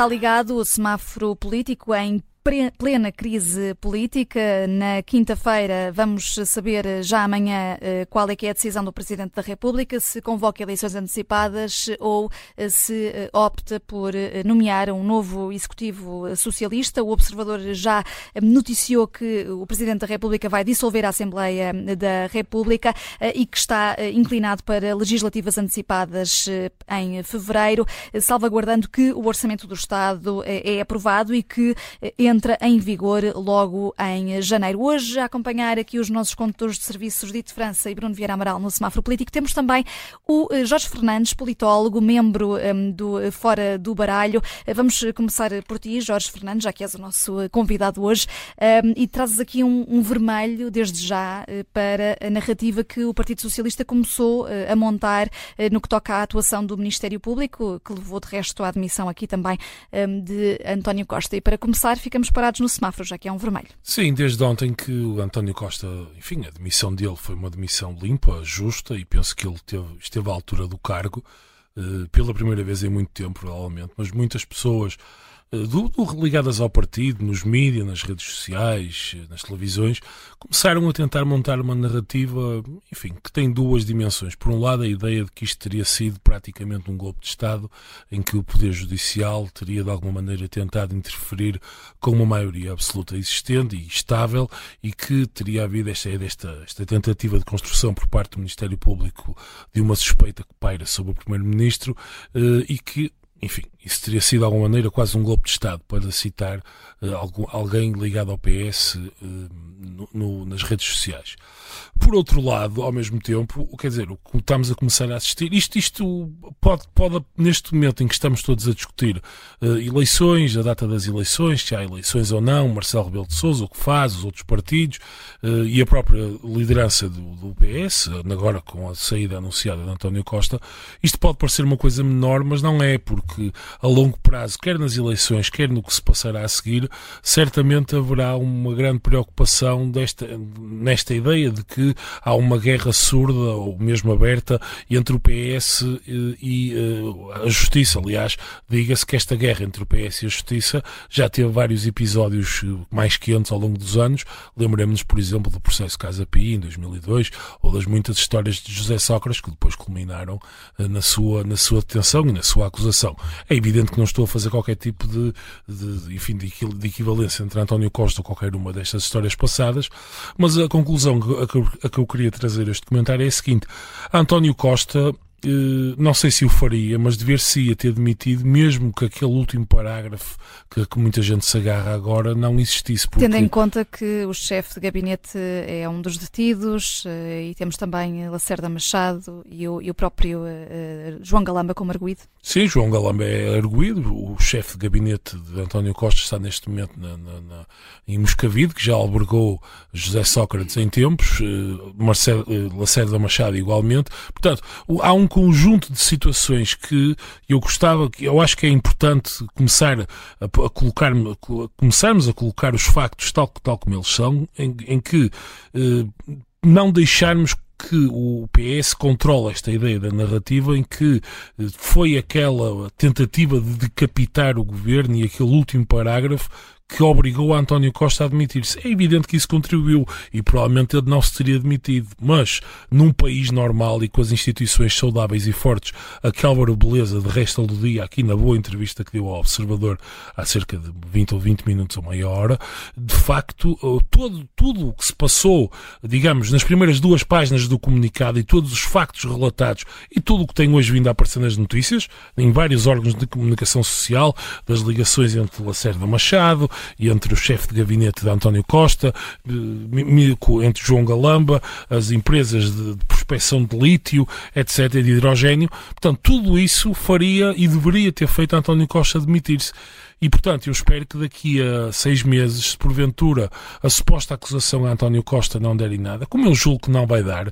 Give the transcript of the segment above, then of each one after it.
Está ligado o semáforo político em plena crise política. Na quinta-feira vamos saber já amanhã eh, qual é que é a decisão do Presidente da República, se convoca eleições antecipadas ou eh, se eh, opta por nomear um novo Executivo Socialista. O Observador já noticiou que o Presidente da República vai dissolver a Assembleia da República e que está inclinado para legislativas antecipadas em fevereiro, salvaguardando que o Orçamento do Estado é aprovado e que entra em vigor logo em janeiro. Hoje, a acompanhar aqui os nossos condutores de serviços Dito França e Bruno Vieira Amaral no semáforo político, temos também o eh, Jorge Fernandes, politólogo, membro ehm, do eh, Fora do Baralho. Eh, vamos começar por ti, Jorge Fernandes, já que és o nosso convidado hoje, ehm, e trazes aqui um, um, vermelho, desde já, para a narrativa que o Partido Socialista começou a montar no que toca à atuação do Ministério Público, que levou de resto à admissão aqui também ehm, de António Costa. E para começar, ficamos ficamos parados no semáforo, já que é um vermelho. Sim, desde ontem que o António Costa, enfim, a demissão dele foi uma demissão limpa, justa, e penso que ele teve, esteve à altura do cargo, uh, pela primeira vez em muito tempo, provavelmente, mas muitas pessoas eh, do, do, ligadas ao partido, nos mídias, nas redes sociais, eh, nas televisões, começaram a tentar montar uma narrativa, enfim, que tem duas dimensões. Por um lado, a ideia de que isto teria sido praticamente um golpe de Estado, em que o Poder Judicial teria de alguma maneira tentado interferir com uma maioria absoluta existente e estável, e que teria havido esta, esta, esta tentativa de construção por parte do Ministério Público de uma suspeita que paira sobre o Primeiro-Ministro, eh, e que enfim, isso teria sido de alguma maneira quase um golpe de Estado, para citar uh, algum, alguém ligado ao PS uh, eh, no, no, nas redes sociais. Por outro lado, ao mesmo tempo, quer dizer, o que estamos a começar a assistir, isto, isto pode, pode, neste momento em que estamos todos a discutir uh, eleições, a data das eleições, se há eleições ou não, Marcelo Rebelo de Sousa, o que faz, os outros partidos e a própria liderança do, do, PS, agora com a saída anunciada de António Costa, isto pode parecer uma coisa menor, mas não é, porque a longo prazo, quer nas eleições, quer no que se passará a seguir, certamente haverá uma grande preocupação desta, nesta ideia de que há uma guerra surda ou mesmo aberta entre o PS eh, e eh, a Justiça. Aliás, diga-se que esta guerra entre o PS e a Justiça já teve vários episódios eh, mais quentes ao longo dos anos. Lembremos-nos, por exemplo, do processo Casa Pia em 2002 ou das muitas histórias de José Sócrates que depois culminaram na sua, na sua detenção e na sua acusação. É evidente que não estou a fazer qualquer tipo de, de, enfim, de equivalência entre António Costa ou qualquer uma destas histórias passadas, mas a conclusão que a que eu queria trazer este comentário é a seguinte: António Costa não sei se o faria, mas dever-se-ia ter demitido, mesmo que aquele último parágrafo que, que, muita gente se agarra agora não existisse. Porque... Tendo em conta que o chefe de gabinete é um dos detidos eh, e temos também Lacerda Machado e o, e o próprio uh, João Galamba como arguído. Sim, João Galamba é arguído. O chefe de gabinete de António Costa está neste momento na, na, na, em Moscavide, que já albergou José Sócrates em tempos, uh, Marcelo, uh, Lacerda Machado igualmente. Portanto, há um conjunto de situações que eu gostava, que eu acho que é importante começar a, a colocar, a, começarmos a colocar os factos tal, tal como eles são, em, em que eh, não deixarmos que o PS controla esta ideia da narrativa em que eh, foi aquela tentativa de decapitar o governo e aquele último parágrafo que obrigou António Costa a admitir-se. É evidente que isso contribuiu e provavelmente ele não se teria demitido, mas num país normal e com as instituições saudáveis e fortes, a Álvaro Beleza, de resto do dia, aqui na boa entrevista que deu ao Observador há cerca de 20 ou 20 minutos ou meia hora, de facto, eh, todo, tudo o que se passou, digamos, nas primeiras duas páginas do comunicado e todos os factos relatados e tudo o que tem hoje vindo a aparecer nas notícias, em vários órgãos de comunicação social, das ligações entre Lacerda Machado, entre o chefe de gabinete de António Costa, entre João Galamba, as empresas de, de prospecção de lítio, etc., de hidrogênio. Portanto, tudo isso faria e deveria ter feito António Costa demitir-se. E, portanto, eu espero que daqui a seis meses, se porventura a suposta acusação a António Costa não der em nada, como eu julgo que não vai dar, eh,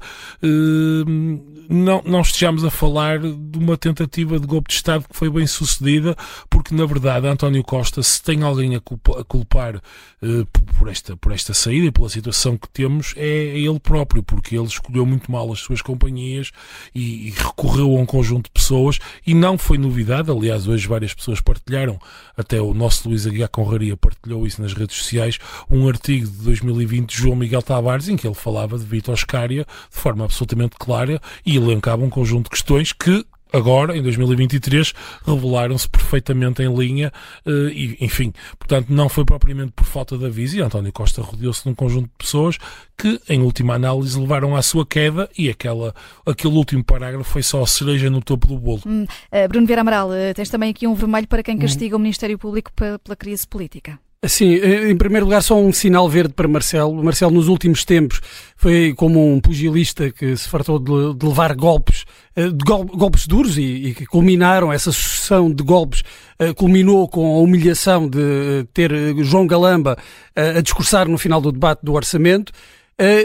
não, não estejamos a falar de uma tentativa de golpe de Estado que foi bem sucedida, porque, na verdade, António Costa, se tem alguém a culpar eh, por, esta, por esta saída e pela situação que temos, é ele próprio, porque ele escolheu muito mal as suas companhias e, e recorreu a um conjunto de pessoas e não foi novidade, aliás, hoje várias pessoas partilharam, até o nosso Luís Aguiar Conraria partilhou isso nas redes sociais, um artigo de 2020 de João Miguel Tavares em que ele falava de Vitor Scária de forma absolutamente clara e elencava um conjunto de questões que agora, em 2023, revelaram-se perfeitamente em linha uh, e, enfim, portanto, não foi propriamente por falta de aviso e António Costa rodeou-se de um conjunto de pessoas que, em última análise, levaram à sua queda e aquela, aquele último parágrafo foi só a cereja no topo do bolo. Hum, uh, Bruno Vieira Amaral, uh, tens também aqui um vermelho para quem hum. castiga hum. o Ministério Público pela crise política. Sim, em primeiro lugar, só um sinal verde para Marcelo. Marcelo, nos últimos tempos, foi como um pugilista que se fartou de, levar golpes, eh, de gol, golpes duros e, que culminaram, essa sucessão de golpes uh, culminou com a humilhação de ter João Galamba a discursar no final do debate do orçamento.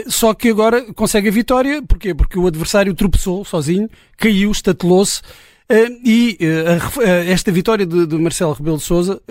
Só que agora consegue a vitória. Porquê? Porque o adversário tropeçou sozinho, caiu, estatelou-se e uh, esta vitória de, Marcelo Rebelo de Sousa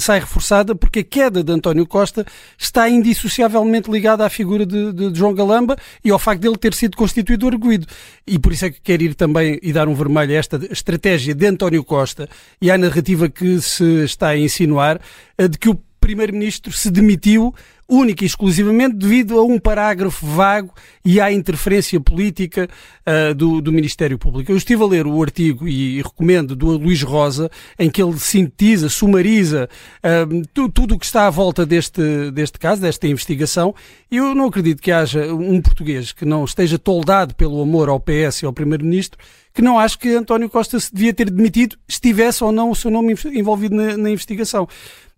sai reforçada porque a queda de António Costa está indissociavelmente ligada à figura de, João Galamba e ao facto dele ter sido constituído arguído. E por isso é que quero ir também e dar um vermelho a esta estratégia de António Costa e à narrativa que se está a insinuar de que o Primeiro-Ministro se demitiu única e exclusivamente devido a um parágrafo vago e à interferência política uh, do, do, Ministério Público. Eu estive a ler o artigo e, e recomendo do Luís Rosa, em que ele sintetiza, sumariza uh, tu, tudo o que está à volta deste, deste caso, desta investigação. Eu não acredito que haja um português que não esteja toldado pelo amor ao PS e ao Primeiro-Ministro que não acho que António Costa se devia ter demitido, estivesse ou não o seu nome envolvido na, na investigação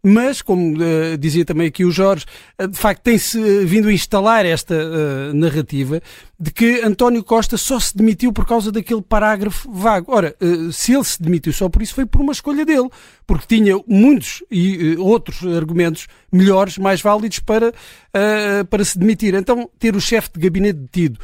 mas, como uh, dizia também aqui o Jorge, uh, de facto tem-se uh, vindo a instalar esta narrativa de que António Costa só se demitiu por causa daquele parágrafo vago. Ora, se ele se demitiu só por isso, foi por uma escolha dele, porque tinha muitos e outros argumentos melhores, mais válidos para, para se demitir. Então, ter o chefe de gabinete detido,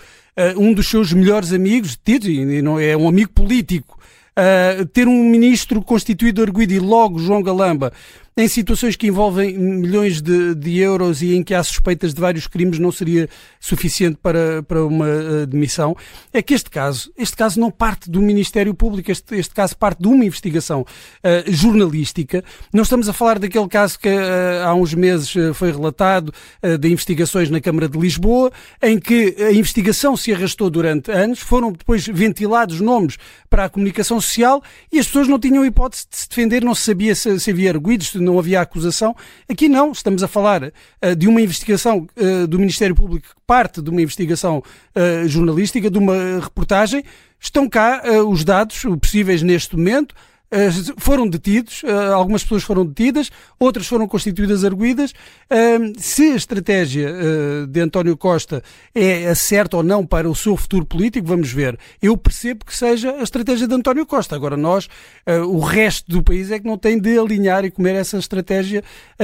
um dos seus melhores amigos detidos, e não é um amigo político, Uh, ter um ministro constituído arguido e logo João Galamba em situações que envolvem milhões de, de, euros e em que há suspeitas de vários crimes não seria suficiente para, para uma uh, demissão, é que este caso, este caso não parte do Ministério Público, este, este caso parte de uma investigação uh, jornalística. Não estamos a falar daquele caso que uh, há uns meses foi relatado, de investigações na Câmara de Lisboa, em que a investigação se arrastou durante anos, foram depois ventilados nomes para a comunicação social e as pessoas não tinham hipótese de se defender, não se sabia se, se havia arguidos, não havia acusação. Aqui não, estamos a falar uh, de uma investigação uh, do Ministério Público que parte de uma investigação uh, jornalística, de uma reportagem. Estão cá os dados possíveis neste momento. Eh, foram detidos, eh, algumas pessoas foram detidas, outras foram constituídas arguídas. Se a estratégia eh, de António Costa é certa ou não para o seu futuro político, vamos ver. Eu percebo que seja a estratégia de António Costa. Agora, nós, o resto do país, é que não tem de alinhar e comer essa estratégia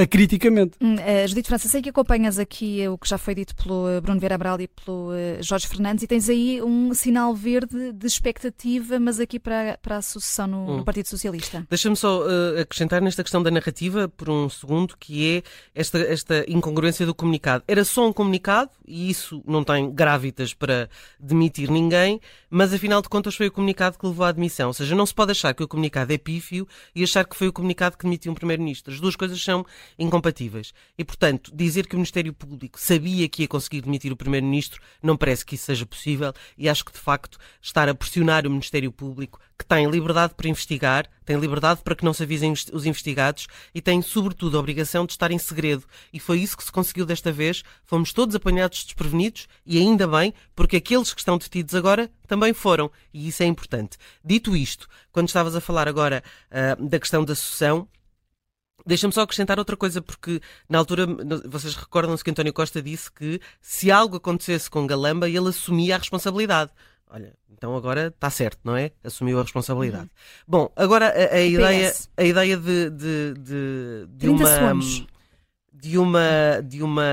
criticamente. Hum, Judito França, sei que acompanhas aqui o que já foi dito pelo Bruno Vera Abral e pelo Jorge Fernandes e tens aí um sinal verde de expectativa, mas aqui para, para a sucessão no, hum. no Partido Socialista. Socialista. Deixa-me só uh, acrescentar nesta questão da narrativa por um segundo, que é esta, esta incongruência do comunicado. Era só um comunicado, e isso não tem grávidas para demitir ninguém, mas afinal de contas foi o comunicado que levou à admissão. Ou seja, não se pode achar que o comunicado é pífio e achar que foi o comunicado que demitiu um Primeiro-Ministro. As duas coisas são incompatíveis. E, portanto, dizer que o Ministério Público sabia que ia conseguir demitir o Primeiro-Ministro não parece que isso seja possível e acho que, de facto, estar a pressionar o Ministério Público que tem liberdade para investigar, tem liberdade para que não se avisem os investigados e tem, sobretudo, a obrigação de estar em segredo. E foi isso que se conseguiu desta vez. Fomos todos apanhados desprevenidos e ainda bem, porque aqueles que estão detidos agora também foram. E isso é importante. Dito isto, quando estavas a falar agora uh, da questão da sucessão, Deixa-me só acrescentar outra coisa, porque na altura vocês recordam-se que António Costa disse que se algo acontecesse com Galamba, ele assumia a responsabilidade. Olha, então agora está certo, não é? Assumiu a responsabilidade. Uhum. Bom, agora a, a ideia, a ideia de, de, de, de uma. Segundos. De uma. De uma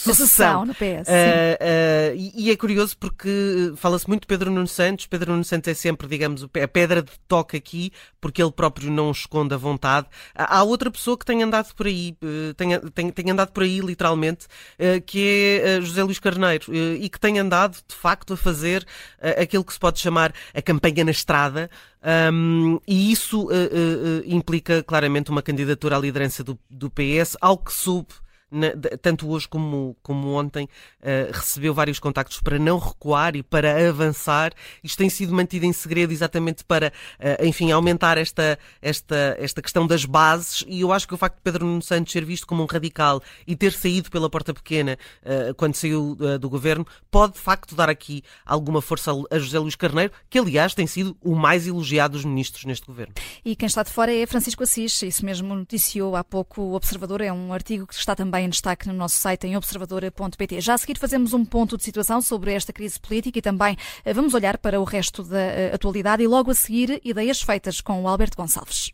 sucessão no PS. Uh, uh, e, e, é curioso porque fala-se muito de Pedro Nuno Santos. Pedro Nuno Santos é sempre, digamos, a pedra de toque aqui, porque ele próprio não esconde a vontade. Há outra pessoa que tem andado por aí, uh, tem, tem, tem, andado por aí literalmente, que é José Luís Carneiro, e que tem andado de facto a fazer aquilo que se pode chamar a campanha na estrada. Um, e isso implica claramente uma candidatura à liderança do, do PS, ao que soube na, tanto hoje como, como ontem, uh, recebeu vários contactos para não recuar e para avançar. Isto tem sido mantido em segredo exatamente para, uh, enfim, aumentar esta, esta, esta questão das bases. E eu acho que o facto de Pedro Nuno Santos ser visto como um radical e ter saído pela porta pequena uh, quando saiu do governo pode de facto dar aqui alguma força a José Luís Carneiro, que aliás tem sido o mais elogiado dos ministros neste governo. E quem está de fora é Francisco Assis, isso mesmo noticiou há pouco o Observador, é um artigo que está também em destaque no nosso site em observadora.pt. Já a seguir fazemos um ponto de situação sobre esta crise política e também eh, vamos olhar para o resto da eh, atualidade e logo a seguir ideias feitas com o Alberto Gonçalves.